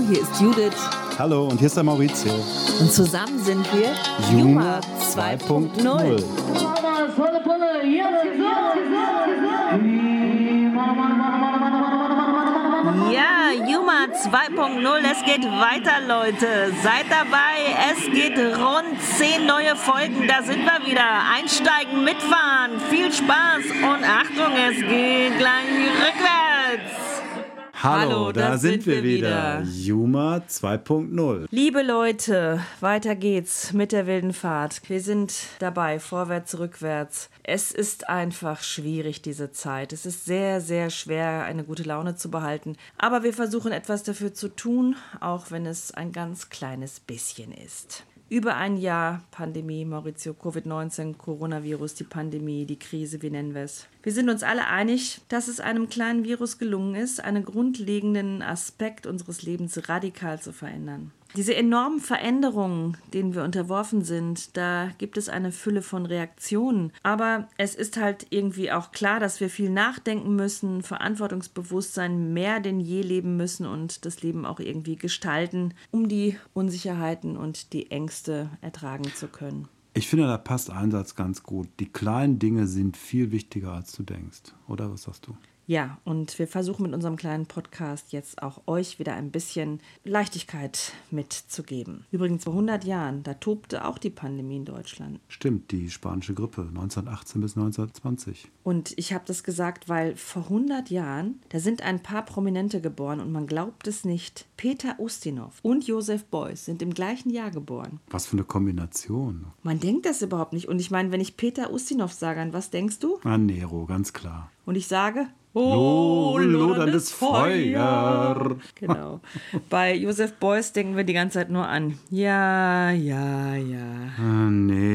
Hallo, hier ist Judith. Hallo, und hier ist der Maurizio. Und zusammen sind wir Juma 2.0. Ja, Juma 2.0, es geht weiter, Leute. Seid dabei, es geht rund 10 neue Folgen, da sind wir wieder. Einsteigen, mitfahren, viel Spaß und Achtung, es geht gleich rückwärts. Hallo, da, sind wir wieder. Juma 2.0. Liebe Leute, weiter geht's mit der wilden Fahrt. Wir sind dabei, vorwärts, rückwärts. Es ist einfach schwierig, diese Zeit. Es ist sehr, sehr schwer, eine gute Laune zu behalten. Aber wir versuchen etwas dafür zu tun, auch wenn es ein ganz kleines bisschen ist. Über ein Jahr Pandemie, Maurizio, Covid-19, Coronavirus, die Pandemie, die Krise, wie nennen wir es. Wir sind uns alle einig, dass es einem kleinen Virus gelungen ist, einen grundlegenden Aspekt unseres Lebens radikal zu verändern. Diese enormen Veränderungen, denen wir unterworfen sind, da gibt es eine Fülle von Reaktionen. Aber es ist halt irgendwie auch klar, dass wir viel nachdenken müssen, Verantwortungsbewusstsein mehr denn je leben müssen und das Leben auch irgendwie gestalten, um die Unsicherheiten und die Ängste ertragen zu können. Ich finde, da passt ein Satz ganz gut. Die kleinen Dinge sind viel wichtiger, als du denkst. Oder was sagst du? Ja, und wir versuchen mit unserem kleinen Podcast jetzt auch euch wieder ein bisschen Leichtigkeit mitzugeben. Übrigens vor 100 Jahren, da tobte auch die Pandemie in Deutschland. Stimmt, die spanische Grippe 1918 bis 1920. Und ich habe das gesagt, weil vor 100 Jahren, da sind ein paar Prominente geboren und man glaubt es nicht. Peter Ustinov und Josef Beuys sind im gleichen Jahr geboren. Was für eine Kombination. Man denkt das überhaupt nicht. Und ich meine, wenn ich Peter Ustinov sage, an was denkst du? An Nero, ganz klar. Und ich sage, Oh, loderndes Feuer. Genau. Bei Josef Beuys denken wir die ganze Zeit nur an. Ja, ja, ja. Ah, nee.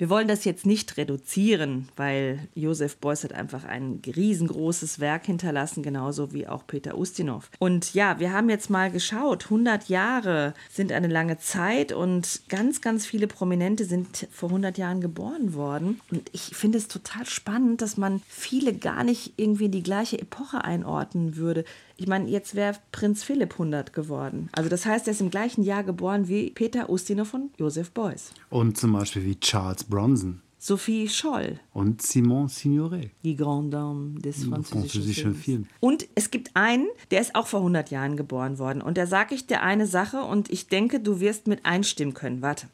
Wir wollen das jetzt nicht reduzieren, weil Josef Beuys hat einfach ein riesengroßes Werk hinterlassen, genauso wie auch Peter Ustinov. Und ja, wir haben jetzt mal geschaut, 100 Jahre sind eine lange Zeit und ganz, ganz viele Prominente sind vor 100 Jahren geboren worden. Und ich finde es total spannend, dass man viele gar nicht irgendwie in die gleiche Epoche einordnen würde. Ich meine, jetzt wäre Prinz Philipp 100 geworden. Also das heißt, er ist im gleichen Jahr geboren wie Peter Ustinov und Josef Beuys. Und zum Beispiel wie Charles Bronson. Sophie Scholl. Und Simon Signoret. Die Grande Dame des französischen, französischen Films. Und es gibt einen, der ist auch vor 100 Jahren geboren worden. Und da sage ich dir eine Sache und ich denke, du wirst mit einstimmen können. Warte.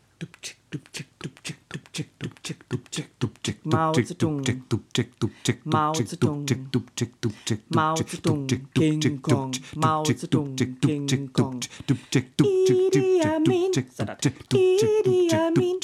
Mao Zedong. Mao Zedong. Mao Zedong. King Kong. Mao Zedong. King Kong. Idi Amin. Idi Amin.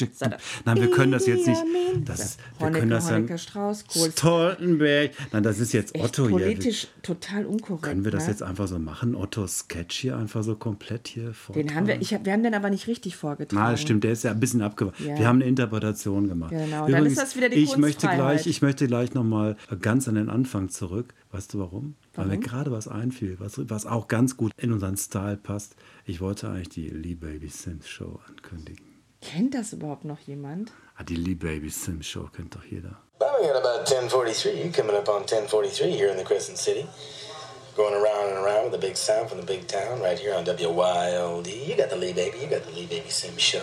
Nein, wir können das jetzt nicht. Das wir können das dann. Strauß. Stoltenberg. Nein, das ist jetzt Otto hier. politisch total unkorrekt. Können wir das ne? jetzt einfach so machen? Ottos Sketch hier einfach so komplett hier vor. Den haben wir, ich hab, wir haben den aber nicht richtig vorgetragen. Ah, stimmt, der ist ja ein bisschen abgewandt. Ja. Wir haben eine Interpretation gemacht. Genau, dann ist das wieder die ich möchte gleich, Ich möchte gleich nochmal ganz an den Anfang zurück. Weißt du warum? Weil mir Warum? gerade was einfiel, was, was auch ganz gut in unseren Style passt. Ich wollte eigentlich die Lee Baby Sims Show ankündigen. Kennt das überhaupt noch jemand? Ah, die Lee Baby Sims Show kennt doch jeder. Well, we got about 1043 coming up on 1043 here in the Crescent City. Going around and around with the big sound from the big town right here on WYLD. You got the Lee Baby, you got the Lee Baby Sim Show.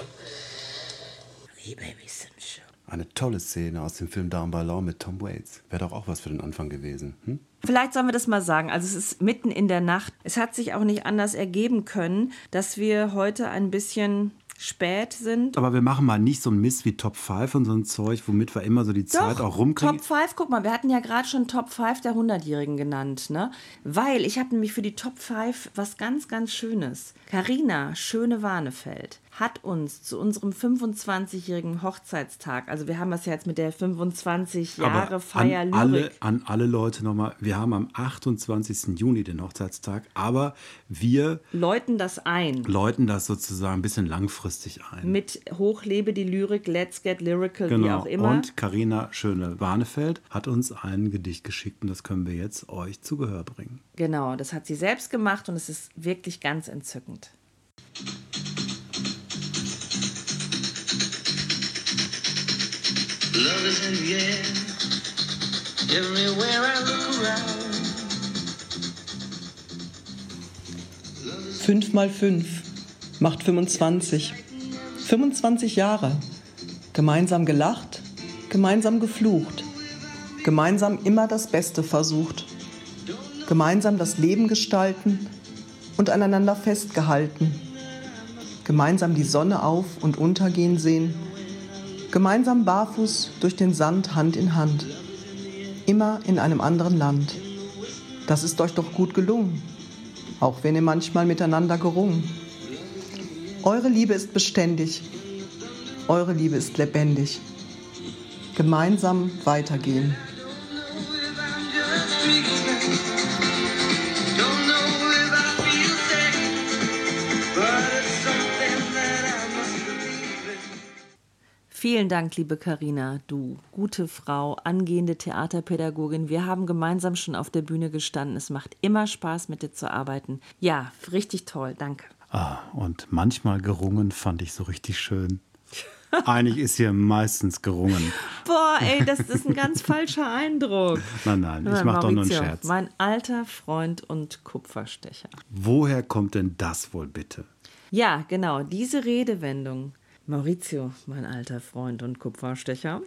Lee Baby Sim Show. Eine tolle Szene aus dem Film Down by Law mit Tom Waits. Wäre doch auch was für den Anfang gewesen. Hm? Vielleicht sollen wir das mal sagen. Also es ist mitten in der Nacht. Es hat sich auch nicht anders ergeben können, dass wir heute ein bisschen spät sind. Aber wir machen mal nicht so einen Mist wie Top 5 und so ein Zeug, womit wir immer so die Zeit auch rumkriegen. Top 5, guck mal, wir hatten ja gerade schon Top 5 der 100-Jährigen genannt, ne? Weil ich habe nämlich für die Top 5 was ganz, ganz Schönes. Carina Schöne-Warnefeld hat uns zu unserem 25-jährigen Hochzeitstag, also wir haben das ja jetzt mit der 25 Jahre Aber Feier an alle, an alle Leute nochmal, wir haben am 28. Juni den Hochzeitstag, aber wir Läuten das ein. läuten das sozusagen ein bisschen langfristig ein. Mit Hochlebe die Lyrik, Let's Get Lyrical, wie Genau. auch immer. Und Karina Schöne-Warnefeld hat uns ein Gedicht geschickt und das können wir jetzt euch zu Gehör bringen. Genau, das hat sie selbst gemacht und es ist wirklich ganz entzückend. Love is in the air. Everywhere I look around. 5 mal 5 macht 25. 25 Jahre. Gemeinsam gelacht, gemeinsam geflucht, gemeinsam immer das Beste versucht, gemeinsam das Leben gestalten und aneinander festgehalten, gemeinsam die Sonne auf und untergehen sehen, gemeinsam barfuß durch den Sand Hand in Hand, immer in einem anderen Land. Das ist euch doch gut gelungen, auch wenn ihr manchmal miteinander gerungen. Eure Liebe ist beständig, eure Liebe ist lebendig. Gemeinsam weitergehen. Vielen Dank, liebe Karina, du gute Frau, angehende Theaterpädagogin. Wir haben gemeinsam schon auf der Bühne gestanden. Es macht immer Spaß, mit dir zu arbeiten. Ja, richtig toll, danke. Ah, und manchmal gerungen fand ich so richtig schön. Eigentlich ist hier meistens gerungen. Boah, ey, das ist ein ganz falscher Eindruck. Nein, nein, ich mache doch nur einen Scherz. Mein alter Freund und Kupferstecher. Woher kommt denn das wohl bitte? Ja, genau, diese Redewendung Maurizio, mein alter Freund und Kupferstecher,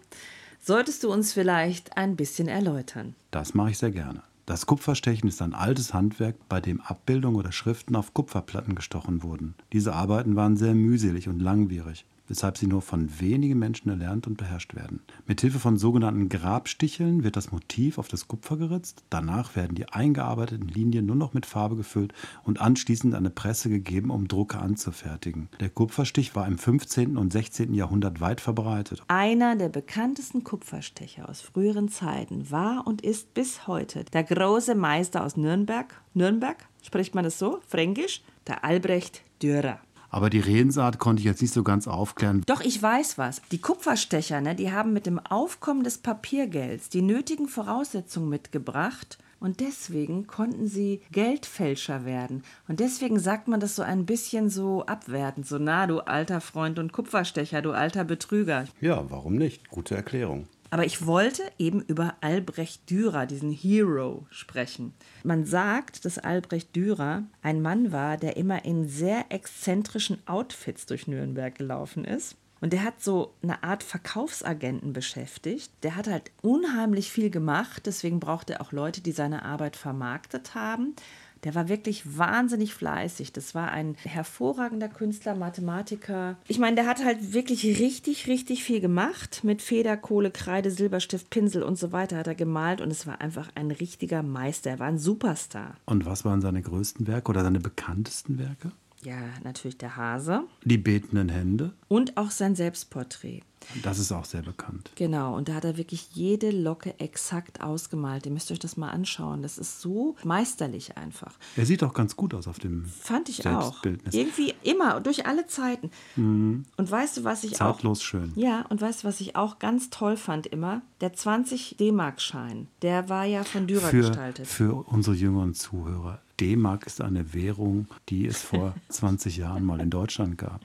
solltest du uns vielleicht ein bisschen erläutern? Das mache ich sehr gerne. Das Kupferstechen ist ein altes Handwerk, bei dem Abbildungen oder Schriften auf Kupferplatten gestochen wurden. Diese Arbeiten waren sehr mühselig und langwierig weshalb sie nur von wenigen Menschen erlernt und beherrscht werden. Mit Hilfe von sogenannten Grabsticheln wird das Motiv auf das Kupfer geritzt, danach werden die eingearbeiteten Linien nur noch mit Farbe gefüllt und anschließend eine Presse gegeben, um Drucke anzufertigen. Der Kupferstich war im 15. und 16. Jahrhundert weit verbreitet. Einer der bekanntesten Kupferstecher aus früheren Zeiten war und ist bis heute der große Meister aus Nürnberg. Nürnberg, spricht man das so? Fränkisch? Der Albrecht Dürer. Aber die Redensart konnte ich jetzt nicht so ganz aufklären. Doch, ich weiß was. Die Kupferstecher, ne, die haben mit dem Aufkommen des Papiergelds die nötigen Voraussetzungen mitgebracht. Und deswegen konnten sie Geldfälscher werden. Und deswegen sagt man das so ein bisschen so abwertend. So, na, du alter Freund und Kupferstecher, du alter Betrüger. Ja, warum nicht? Gute Erklärung. Aber ich wollte eben über Albrecht Dürer, diesen Hero, sprechen. Man sagt, dass Albrecht Dürer ein Mann war, der immer in sehr exzentrischen Outfits durch Nürnberg gelaufen ist. Und der hat so eine Art Verkaufsagenten beschäftigt. Der hat halt unheimlich viel gemacht, deswegen braucht er auch Leute, die seine Arbeit vermarktet haben. Der war wirklich wahnsinnig fleißig. Das war ein hervorragender Künstler, Mathematiker. Ich meine, der hat halt wirklich richtig, richtig viel gemacht. Mit Feder, Kohle, Kreide, Silberstift, Pinsel und so weiter hat er gemalt und es war einfach ein richtiger Meister. Er war ein Superstar. Und was waren seine größten Werke oder seine bekanntesten Werke? Ja, natürlich der Hase. Die betenden Hände. Und auch sein Selbstporträt. Das ist auch sehr bekannt. Genau, und da hat er wirklich jede Locke exakt ausgemalt. Ihr müsst euch das mal anschauen. Das ist so meisterlich einfach. Er sieht auch ganz gut aus auf dem Fand ich auch. Irgendwie immer, durch alle Zeiten. Mhm. Und weißt du, was ich Zartlos auch... Zartlos schön. Ja, und weißt du, was ich auch ganz toll fand immer? Der 20 D-Mark-Schein. Der war ja von Dürer für, gestaltet. Für unsere jüngeren Zuhörer. D-Mark ist eine Währung, die es vor 20 Jahren mal in Deutschland gab.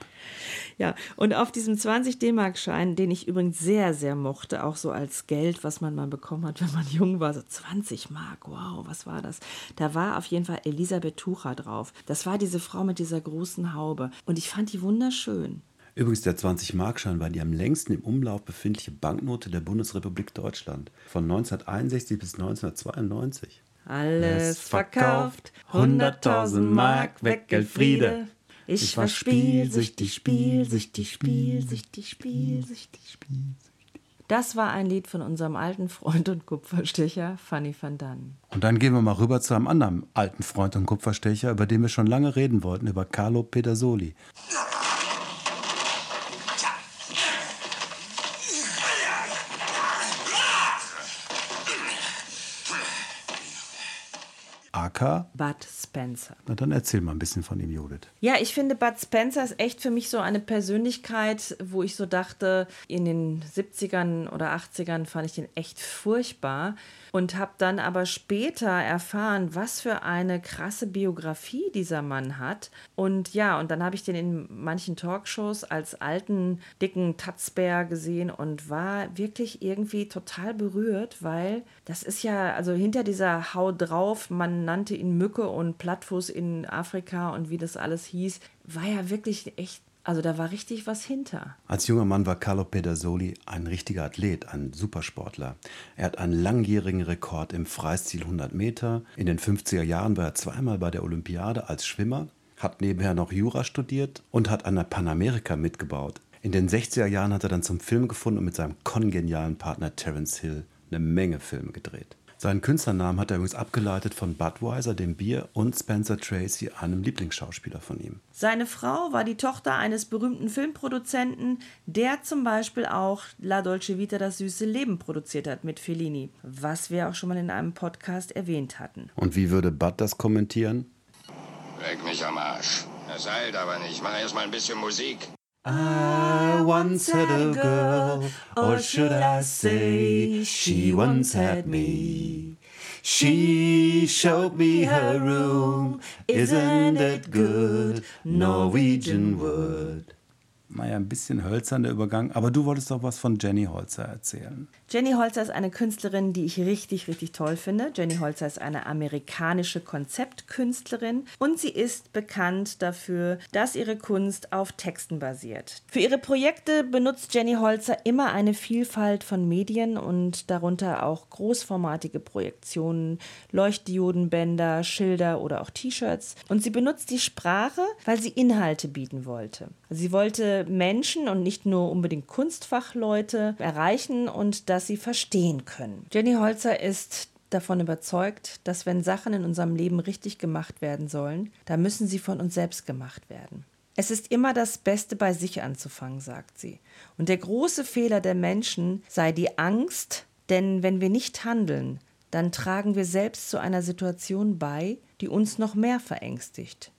Ja, und auf diesem 20 D-Mark-Schein, den ich übrigens sehr, sehr mochte, auch so als Geld, was man mal bekommen hat, wenn man jung war, so 20 Mark, wow, was war das? Da war auf jeden Fall Elisabeth Tucher drauf. Das war diese Frau mit dieser großen Haube. Und ich fand die wunderschön. Übrigens, der 20-Markschein war die am längsten im Umlauf befindliche Banknote der Bundesrepublik Deutschland von 1961 bis 1992. Alles verkauft, 100.000 Mark, weg Geldfriede. Ich war spielsüchtig, spielsüchtig, spielsüchtig, spielsüchtig, spielsüchtig. Das war ein Lied von unserem alten Freund und Kupferstecher, Fanny van Dannen. Und dann gehen wir mal rüber zu einem anderen alten Freund und Kupferstecher, über den wir schon lange reden wollten, über Carlo Pedersoli. Aka Bud Spencer. Na dann erzähl mal ein bisschen von ihm, Judith. Ja, ich finde, Bud Spencer ist echt für mich so eine Persönlichkeit, wo ich so dachte, in den 70ern oder 80ern fand ich den echt furchtbar und habe dann aber später erfahren, was für eine krasse Biografie dieser Mann hat. Und ja, und dann habe ich den in manchen Talkshows als alten, dicken Tatzbär gesehen und war wirklich irgendwie total berührt, weil das ist ja, also hinter dieser Hau drauf, man nannte ihn Mücke und Plattfuß in Afrika und wie das alles hieß, war ja wirklich echt also da war richtig was hinter. Als junger Mann war Carlo Pedersoli ein richtiger Athlet, ein Supersportler. Er hat einen langjährigen Rekord im Freistil 100 Meter. In den 50er Jahren war er zweimal bei der Olympiade als Schwimmer, hat nebenher noch Jura studiert und hat an der Panamerika mitgebaut. In den 60er Jahren hat er dann zum Film gefunden und mit seinem kongenialen Partner Terence Hill eine Menge Filme gedreht. Seinen Künstlernamen hat er übrigens abgeleitet von Budweiser, dem Bier, und Spencer Tracy, einem Lieblingsschauspieler von ihm. Seine Frau war die Tochter eines berühmten Filmproduzenten, der zum Beispiel auch La Dolce Vita, das süße Leben produziert hat mit Fellini, was wir auch schon mal in einem Podcast erwähnt hatten. Und wie würde Bud das kommentieren? Leck mich am Arsch. Das eilt aber nicht. Mach erst mal ein bisschen Musik. I once had a girl, or should I say, she once had me. She showed me her room, isn't it good? Norwegian wood. Naja, ein bisschen hölzern der Übergang, aber du wolltest doch was von Jenny Holzer erzählen. Jenny Holzer ist eine Künstlerin, die ich richtig, richtig toll finde. Jenny Holzer ist eine amerikanische Konzeptkünstlerin und sie ist bekannt dafür, dass ihre Kunst auf Texten basiert. Für ihre Projekte benutzt Jenny Holzer immer eine Vielfalt von Medien und darunter auch großformatige Projektionen, Leuchtdiodenbänder, Schilder oder auch T-Shirts. Und sie benutzt die Sprache, weil sie Inhalte bieten wollte. Sie wollte Menschen und nicht nur unbedingt Kunstfachleute erreichen und das dass sie verstehen können. Jenny Holzer ist davon überzeugt, dass wenn Sachen in unserem Leben richtig gemacht werden sollen, dann müssen sie von uns selbst gemacht werden. Es ist immer das Beste bei sich anzufangen, sagt sie. Und der große Fehler der Menschen sei die Angst, denn wenn wir nicht handeln, dann tragen wir selbst zu einer Situation bei, die uns noch mehr verängstigt.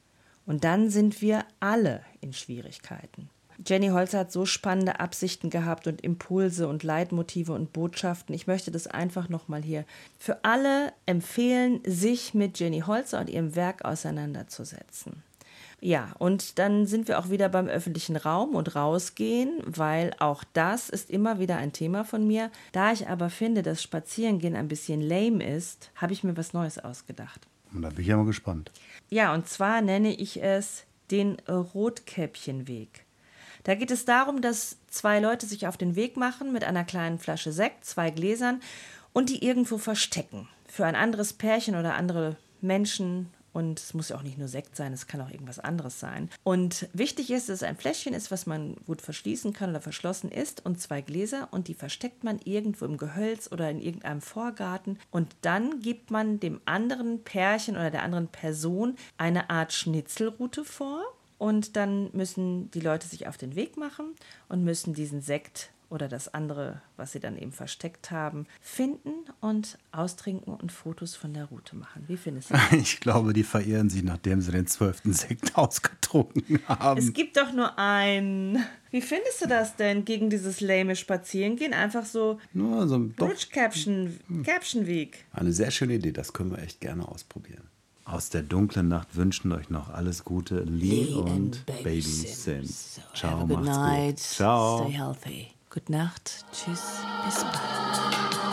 Und dann sind wir alle in Schwierigkeiten. Jenny Holzer hat so spannende Absichten gehabt und Impulse und Leitmotive und Botschaften. Ich möchte das einfach nochmal hier für alle empfehlen, sich mit Jenny Holzer und ihrem Werk auseinanderzusetzen. Ja, und dann sind wir auch wieder beim öffentlichen Raum und rausgehen, weil auch das ist immer wieder ein Thema von mir. Da ich aber finde, dass Spazierengehen ein bisschen lame ist, habe ich mir was Neues ausgedacht. Und da bin ich ja mal gespannt. Ja, und zwar nenne ich es den Rotkäppchenweg. Da geht es darum, dass zwei Leute sich auf den Weg machen mit einer kleinen Flasche Sekt, zwei Gläsern und die irgendwo verstecken. Für ein anderes Pärchen oder andere Menschen. Und es muss ja auch nicht nur Sekt sein, es kann auch irgendwas anderes sein. Und wichtig ist, dass es ein Fläschchen ist, was man gut verschließen kann oder verschlossen ist und zwei Gläser und die versteckt man irgendwo im Gehölz oder in irgendeinem Vorgarten und dann gibt man dem anderen Pärchen oder der anderen Person eine Art Schnitzelroute vor und dann müssen die Leute sich auf den Weg machen und müssen diesen Sekt oder das andere, was sie dann eben versteckt haben, finden und austrinken und Fotos von der Route machen. Wie findest du das? Ich glaube, die verehren sie, nachdem sie den zwölften Sekt ausgetrunken haben. Es gibt doch nur einen. Wie findest du das denn gegen dieses lame Spazierengehen? Einfach so Nur so ein Bridge Caption, Caption Weg. Eine sehr schöne Idee, das können wir echt gerne ausprobieren. Aus der dunklen Nacht wünschen euch noch alles Gute, Lee, und Baby Sims. Ciao, Have a good macht's night. gut. Ciao. Stay healthy. Gute Nacht. Tschüss. Bis bald.